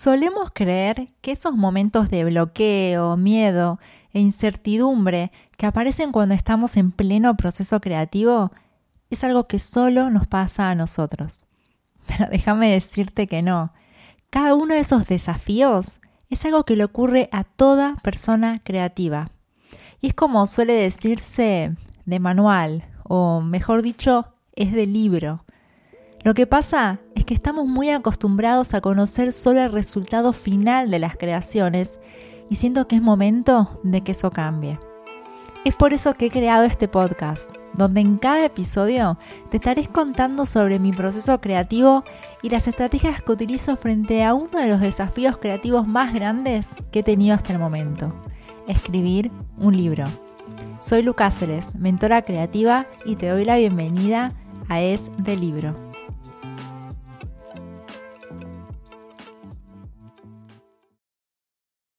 Solemos creer que esos momentos de bloqueo, miedo e incertidumbre que aparecen cuando estamos en pleno proceso creativo es algo que solo nos pasa a nosotros. Pero déjame decirte que no. Cada uno de esos desafíos es algo que le ocurre a toda persona creativa. Y es como suele decirse de manual, o mejor dicho, es de libro. Lo que pasa que estamos muy acostumbrados a conocer solo el resultado final de las creaciones y siento que es momento de que eso cambie. Es por eso que he creado este podcast, donde en cada episodio te estaré contando sobre mi proceso creativo y las estrategias que utilizo frente a uno de los desafíos creativos más grandes que he tenido hasta el momento, escribir un libro. Soy Lucáceres, mentora creativa, y te doy la bienvenida a Es de Libro.